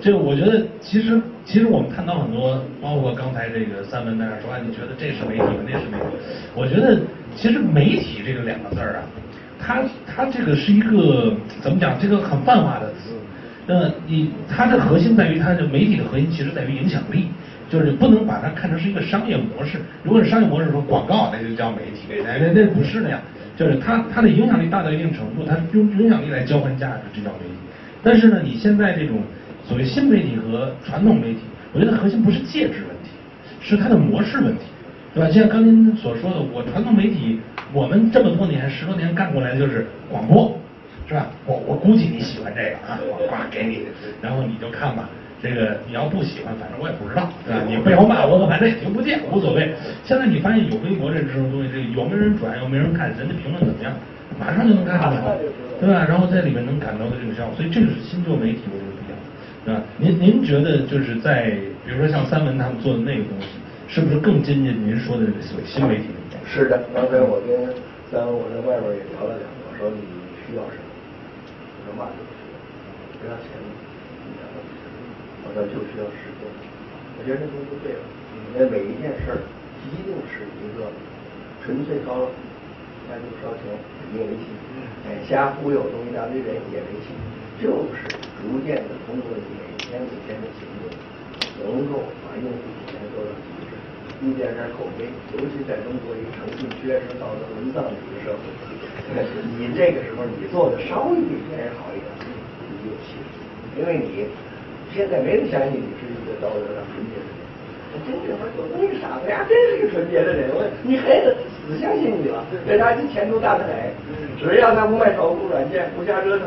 这个我觉得其实其实我们看到很多，包括刚才这个三文在那说，你觉得这是媒体，那是媒体？我觉得其实媒体这个两个字儿啊，它它这个是一个怎么讲？这个很泛化的词。那你它的核心在于它的媒体的核心其实在于影响力，就是不能把它看成是一个商业模式。如果是商业模式说广告，那就叫媒体，那那那不是那样。就是它它的影响力大到一定程度，它用影响力来交换价值，这叫媒体。但是呢，你现在这种所谓新媒体和传统媒体，我觉得核心不是介质问题，是它的模式问题，对吧？就像刚才您所说的，我传统媒体，我们这么多年十多年干过来的就是广播。是吧？我我估计你喜欢这个啊，我挂给你，然后你就看吧。这个你要不喜欢，反正我也不知道，对吧？你背后骂我，我反正也听不见，无所谓。现在你发现有微博这这种东西，这个有没有人转，有没有人看，人家评论怎么样，马上就能看出来，对吧？然后在里面能感到的这种效果，所以这个是新旧媒体我觉得不一样，对吧？您您觉得就是在比如说像三文他们做的那个东西，是不是更接近您说的所谓新媒体？是的，刚才我跟三文我在外边也聊了聊，我说你需要什么？嘛就需要，不要钱，我说就需要时间。我觉得这东西对了，你的每一件事儿一定是一个纯粹靠那就烧钱也没戏，哎，瞎忽悠东西大堆人也没戏，就是逐渐的通过你每天每天的行动，能够把用户体验做到极致，一点点口碑，尤其在中国一个诚信缺失、道德沦丧的一个社会。你这个时候你做的稍微比别人好一点，你就有气势，因为你现在没人相信你是一个道德上纯洁的人。真正说有那个傻子呀，真是个纯洁的人，我你孩子死相信你了，这他就前途大得很。只要他不卖炒股软件，不瞎折腾，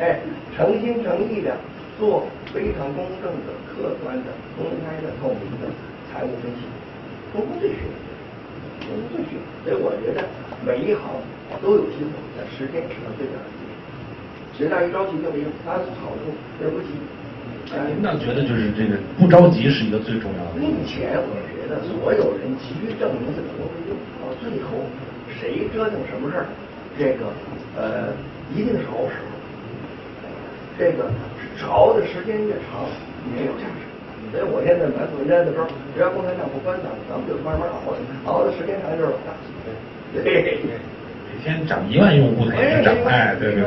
哎，诚心诚意的做非常公正的、客观的、公开的、透明的财务分析，公布这些，公布这些，所以我觉得每一行。都有机会，但时间是最大的机会。谁大于着急就没用，它是好处，而不急。您倒觉得就是这个不着急是一个最重要的。目前我觉得所有人急于证明自己都没用，到最后谁折腾什么事儿，这个呃一定是好使。这个熬的时间越长，越有价值。所以我现在满嘴烟的时候，只要共产党不关咱们，咱们就慢慢熬，熬的时间长就是老大。对。天涨一万用户它也是涨，哎，对对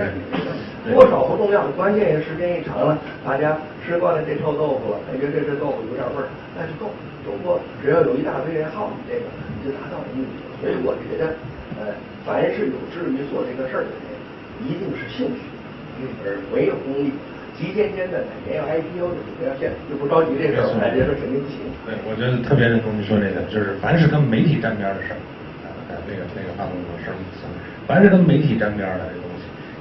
对，多少不重要，关键是时间一长了，大家吃惯了这臭豆腐了，感觉这这豆腐有点味儿，那就够。中国只要有一大堆人好你这个，你就达到了目的。所以我觉得，呃，凡是有志于做这个事儿的人，一定是兴趣，而没有功力。急尖尖的哪年要 IPO 的不要见就不着急这事儿，我觉说肯定不行。对，我觉得特别认同你说这个，就是凡是跟媒体沾边的事儿。那个那个发动机事儿，凡是跟媒体沾边的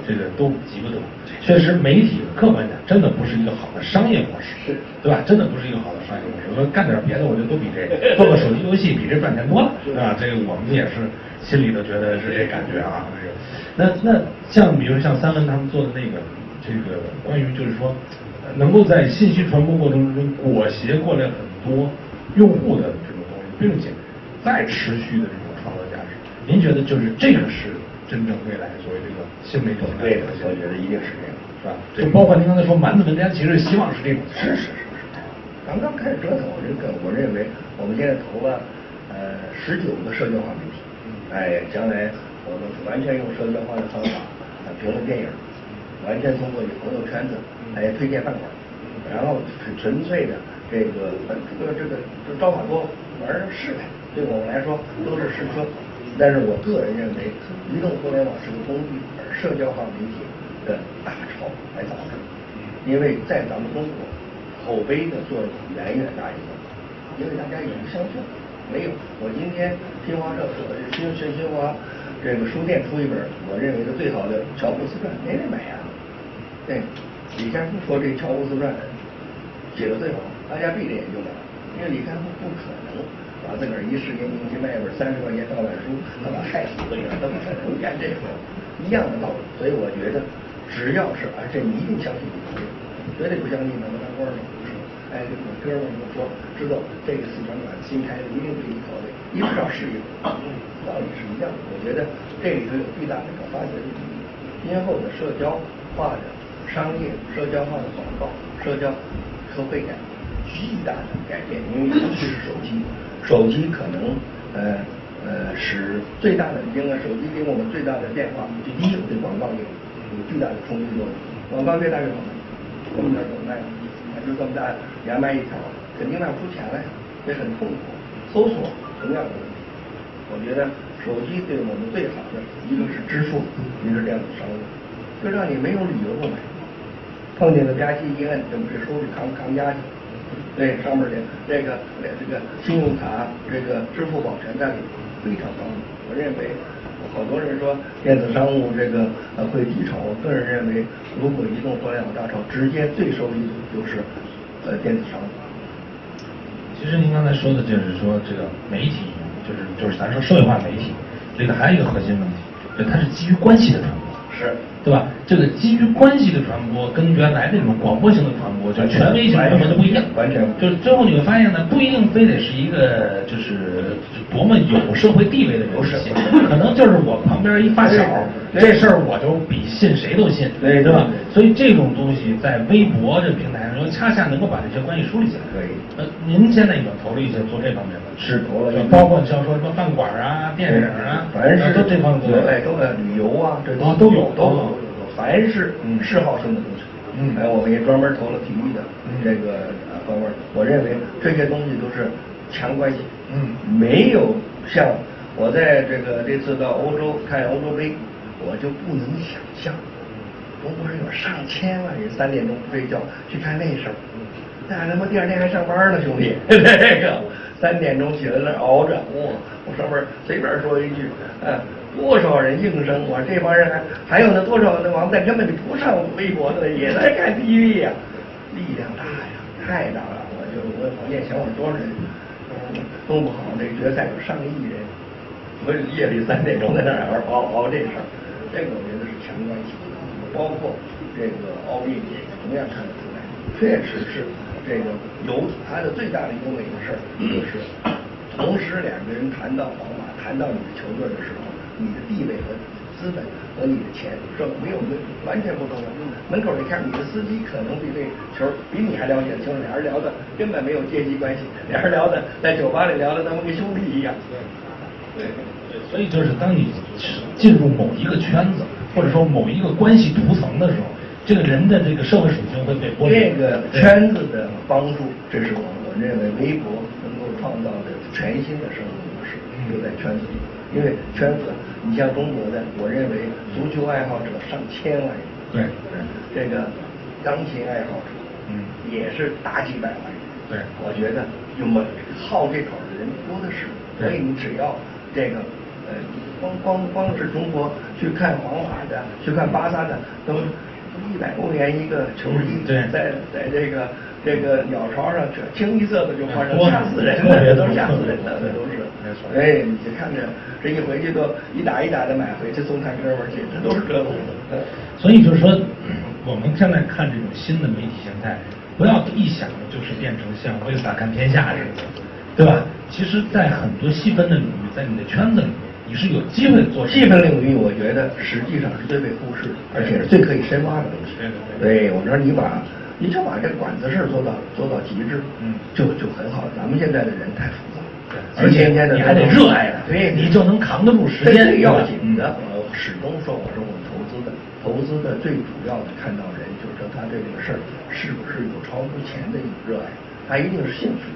这个都急不得。确实，媒体客观讲，真的不是一个好的商业模式，对吧？真的不是一个好的商业模式。我说干点别的，我觉得都比这 做个手机游戏比这赚钱多了，对吧？这个我们也是心里头觉得是这感觉啊。那那像比如像三文他们做的那个这个关于就是说，能够在信息传播过程中裹挟过来很多用户的这种东西，并且再持续的这种创造价值。您觉得就是这个是真正未来所谓这个新媒体？对的，我觉得一定是这样，是吧？就包括您刚才说蛮子文章，其实希望是这种。是是是是。刚刚开始折腾，我认个我认为我们现在投了呃十九个社交化媒体，哎，将来我们完全用社交化的方法啊评论电影，完全通过你朋友圈子来推荐饭馆，然后是纯粹的这个这个这个招法多玩试呗，对我们来说都是试车。但是我个人认为，移动互联网是个工具，而社交化媒体的大潮还早着。因为在咱们中国，口碑的作用远远大于广告，因为大家已经相信了。没有，我今天新华社说的是新新新华这个书店出一本，我认为是最好的《乔布斯传》，没人买啊。对，李开复说这《乔布斯传》写的最好，大家闭着眼就买，因为李开复不可能。把自个儿一十年年薪卖一本三十块钱盗版书，他妈害死个人，他不可能干这个，一样的道理。所以我觉得，只要是而且你一定相信你朋友，绝对不相信能够当官的。不是，哎，我哥们儿就说，知道这个四川馆新开的，一定对你口味，一定要适应。道理是一样的。我觉得这里头有巨大的可发掘的机今后的社交化的商业、社交化的广告、社交。可会改，巨大的改变，因为尤其是手机，手机可能呃呃使最大的，因为手机给我们最大的变化，就第一，对广告业有巨大的冲击作用，广告越大越好卖，这么点怎么卖？就这么大两百一条，肯定卖不出钱来，也很痛苦。搜索同样的问题，我觉得手机对我们最好的一个是支付，一个是电子商务，就让你没有理由不买。碰见个吧唧一摁，就这收据扛扛家去。对，上面的这个这个信用卡、这个支付宝全在里，非常方便。我认为，好多人说电子商务这个呃会低潮，我个人认为，如果移动互联网大潮，直接最受益的就是呃电子商务。其实您刚才说的就是说这个媒体，就是就是咱说社会化媒体，这个还有一个核心问题，就它是基于关系的传播。是。对吧？这个基于关系的传播，跟原来那种广播型的传播，就权威型的传播就不一样。完全。就是最后你会发现呢，不一定非得是一个就是多么有社会地位的人信，可能就是我旁边一发小，这事儿我就比信谁都信，对对吧？所以这种东西在微博这平台上，又恰恰能够把这些关系梳理起来。可以。呃，您现在已经投了一些做这方面的，是投了，包括像说什么饭馆啊、电影啊，凡是都这方面。都哎都旅游啊，这都都有都有。凡是嗜好性的东西，嗯，哎，我们也专门投了体育的这个方面。我认为这些东西都是强关系，嗯，没有像我在这个这次到欧洲看欧洲杯，我就不能想象中国人有上千万人三点钟不睡觉去看那事儿，那他妈第二天还上班呢，兄弟，这个三点钟起来了熬着，我，我上面随便说一句，嗯。多少人应声？我说这帮人还还有那多少那王八蛋根本就不上微博的，也在看 TV 呀，力量大呀，太大了！我就我我念想我多少人，嗯，弄不好这决赛有上亿人，我夜里三点钟在那儿熬熬这事儿，这个我觉得是强关系，包括这个奥运也同样看得出来，确实是这个有它的最大的一个美的事儿，就是同时两个人谈到皇马，谈到你的球队的时候。你的地位和资本和你的钱，这没有没完全不重要。门口一看，你的司机可能比这球比你还了解的清楚。俩人聊的根本没有阶级关系，俩人聊的在酒吧里聊的，他们跟兄弟一样。对对，所以就是当你进入某一个圈子，或者说某一个关系图层的时候，这个人的这个社会属性会被剥离。这个圈子的帮助，这是我我认为微博能够创造的全新的生活模式，就在圈子里。因为圈子，你像中国的，我认为足球爱好者上千万人，对，这个钢琴爱好者，嗯，也是大几百万人，对，我觉得有么好这口的人多的是，所以你只要这个，呃，光光光是中国去看皇马的，去看巴萨的，都一百欧元一个球衣，对，在在这个这个鸟巢上，这清一色的就换成吓死人了，都吓死人的，那都是。哎，你就看着这一回去都一打一打的买回去送他哥们儿去，这都是这路子。所以就是说，我们现在看这种新的媒体形态，不要一想就是变成像《为了打看天下》似的，对吧？其实，在很多细分的领域，在你的圈子里面，你是有机会做。细分领域，我觉得实际上是最被忽视，而且是最可以深挖的东西。对我说你把，你就把这管子事做到做到极致，嗯，就就很好。咱们现在的人太复杂。而且你还得热爱它，对，你就能扛得住时间。最要紧的，我始终说，我说我们投资的，投资的最主要的看到人，就是说他对这个事儿是不是有超出钱的一种热爱，他一定是兴趣。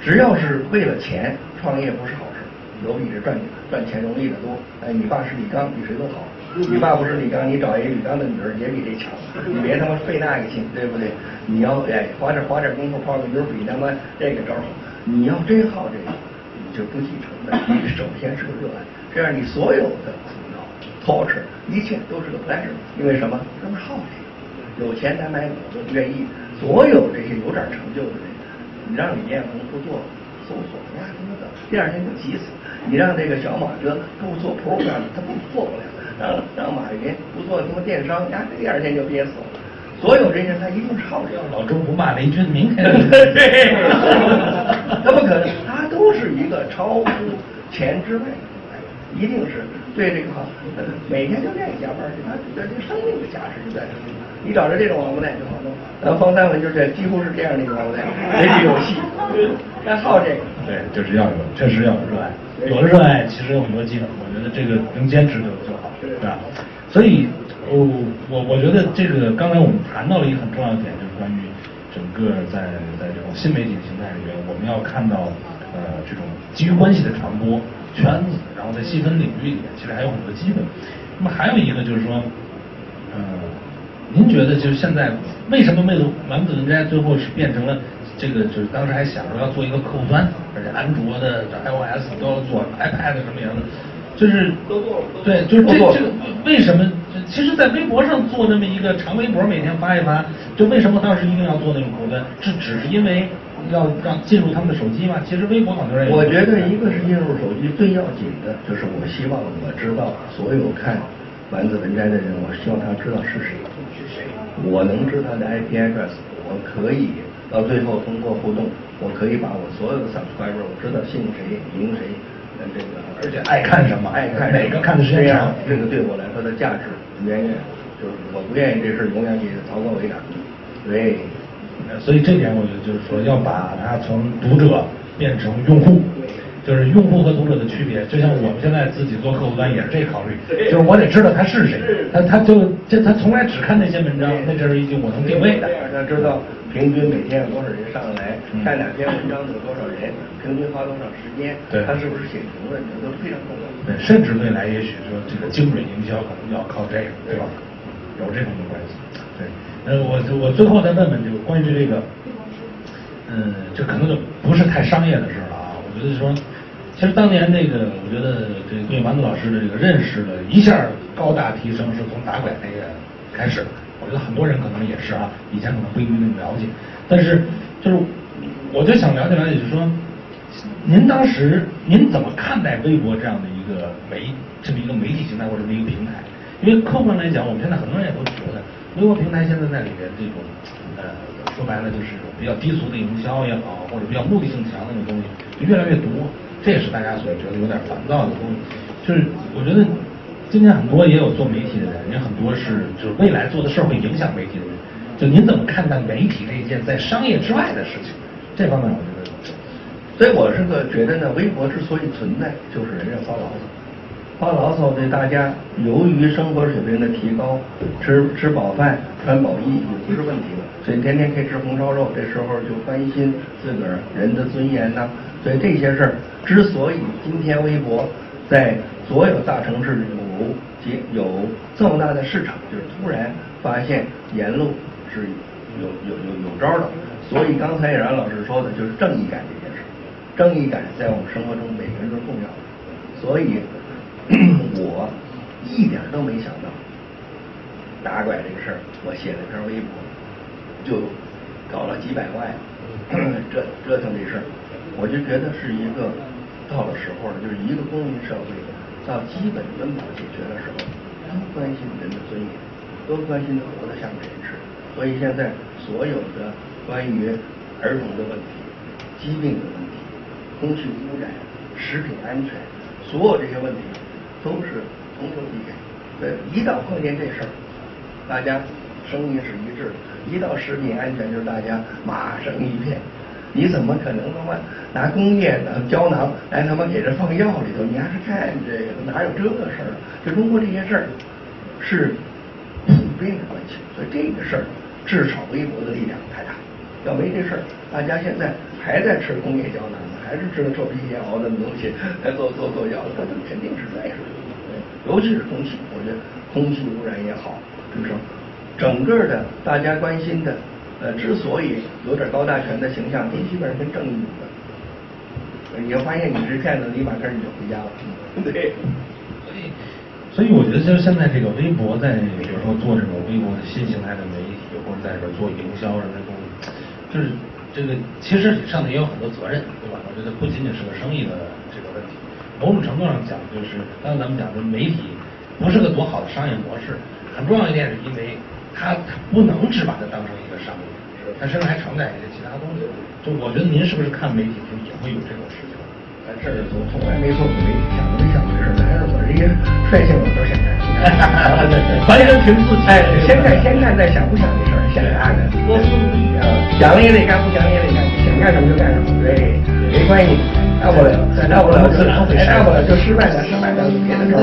只要是为了钱创业，不是好事。有比这赚赚钱容易的多。哎，你爸是李刚，比谁都好。你爸不是李刚，你找一个李刚的女儿也比这强。你别他妈费那个劲，对不对？你要哎花点花点功夫泡个妞，比他妈这个招好。你要真好这个，你就不继承的。你首先是个热爱，这样你所有的苦恼、操持一切都是个 pleasure。因为什么？他们好这个，有钱难买都愿意。所有这些有点成就的人，你让李彦宏不做搜索，呀他妈的，第二天就急死了。你让这个小马哥不做 program，他不做不了。让马云不做什么电商，呀第二天就憋死了。所有这些他一定是好人。老周不骂雷军，明天对，他不可能，他都是一个超乎钱之外一定是对这个每天就愿意加班去，他觉得这个生命的价值就在这里。你找着这种王八蛋就好弄。咱方三文就这几乎是这样的一个王八蛋，没这有戏，他好这个。对，就是要有，确实要有热爱。有了热爱，其实有很多技能，我觉得这个能坚持就就好，对吧？所以，我我我觉得这个刚才我们谈到了一个很重要的点，就是关于整个在在这种新媒体形态里面，我们要看到呃这种基于关系的传播圈子，然后在细分领域里面，其实还有很多机会。那么还有一个就是说，呃，您觉得就是现在为什么魅族丸子文摘最后是变成了这个？就是当时还想着要做一个客户端，而且安卓的、iOS 都要做，iPad 什么样的，就是都做了对，就是这个为什么？其实，在微博上做那么一个长微博，每天发一发，就为什么当时一定要做那种客户端？这只是因为要让进入他们的手机吗？其实微博好多人也我觉得一个是进入手机最要紧的，就是我希望我知道所有看丸子文摘的人，我希望他知道是谁，是谁我能知道他的 IP address，我可以到最后通过互动，我可以把我所有的 subscriber，我知道姓谁名谁，呃这个而且爱看什么爱看哪个看的时间长。这个对我来说的价值远远就是我不愿意这事永远给曹国伟打，所以呃所以这点我觉得就是说要把它从读者变成用户，就是用户和读者的区别。就像我们现在自己做客户端也是这个考虑，就是我得知道他是谁，他他就这他从来只看那些文章，那这是一句我能定位的这。样他知道平均每天有多少人上来嗯看两篇文章有多少人，平均花多少时间，对他是不是写评论，这都是非常重要的。对，甚至未来也许说这个精准营销可能要靠这个，对吧？有这种的关系。对，呃，我我最后再问问，就是关于这个，嗯，这可能就不是太商业的事了啊。我觉得说，其实当年那个，我觉得这个对丸子老师的这个认识的一下高大提升，是从打拐那个开始。我觉得很多人可能也是啊，以前可能不一定那么了解，但是就是我就想了解了解，就是说，您当时您怎么看待微博这样的一个媒这么一个媒体形态或者这么一个平台？因为客观来讲，我们现在很多人也都觉，微博平台现在在里面这种呃说白了就是比较低俗的营销也好，或者比较目的性强的那种东西越来越多，这也是大家所觉得有点烦躁的东西。就是我觉得今天很多也有做媒体的人，也很多是就是未来做的事儿会影响媒体的人。就您怎么看待媒体这一件在商业之外的事情？这方面我觉得。所以我是个觉得呢，微博之所以存在，就是人家发牢骚，发牢骚对大家由于生活水平的提高，吃吃饱饭穿饱衣也不是问题了，所以天天可以吃红烧肉，这时候就关心自个儿人的尊严呐、所以这些事儿之所以今天微博在所有大城市有有这么大的市场，就是突然发现言论是有有有有招的。所以刚才冉老师说的就是正义感这件事，正义感在我们生活中每个人都重要的。所以 我一点都没想到打拐这个事儿，我写了一篇微博，就搞了几百万，折折腾这事儿，我就觉得是一个到了时候了，就是一个公民社会到基本温饱解决的时候，都关心人的尊严，都关心活得像个人似的。所以现在所有的关于儿童的问题、疾病的问题、空气污染、食品安全，所有这些问题都是同仇敌忾。对，一到碰见这事儿，大家声音是一致的；一到食品安全，就是大家骂声一片。你怎么可能他妈拿工业的胶囊来他妈给这放药里头？你还是干这个哪有这个事儿啊？就中国这些事儿是普遍的关系，所以这个事儿至少微博的力量太大。要没这事儿，大家现在还在吃工业胶囊，还是吃臭皮炎熬的东西来做做做药，这肯定是在事。尤其是空气，我觉得空气污染也好，就是整个的大家关心的，呃，之所以有点高大全的形象，都基本上跟正义有关。你要发现你是骗子，立马跟你就回家了。对。所以，所以我觉得就是现在这个微博在，比如说做这种微博的新形态的媒体，或者在这做营销什么的东西，就是这个其实上面也有很多责任，我觉得不仅仅是个生意的这个问题，某种程度上讲，就是刚才咱们讲的媒体不是个多好的商业模式。很重要一点是因为它它不能只把它当成一个商业，它身上还承载一些其他东西。就我觉得您是不是看媒体就也会有这种事情？咱这儿从从来没做过媒体，想都没想这事儿。还是我这些率性，我都现在。完全凭自己。先看先看再想不想这事儿，想看看。多思不一样，想了也得干，不想也得干，想干什么就干什么。对。关系，要不了，要不了就要不了就失败了，失败了别的招。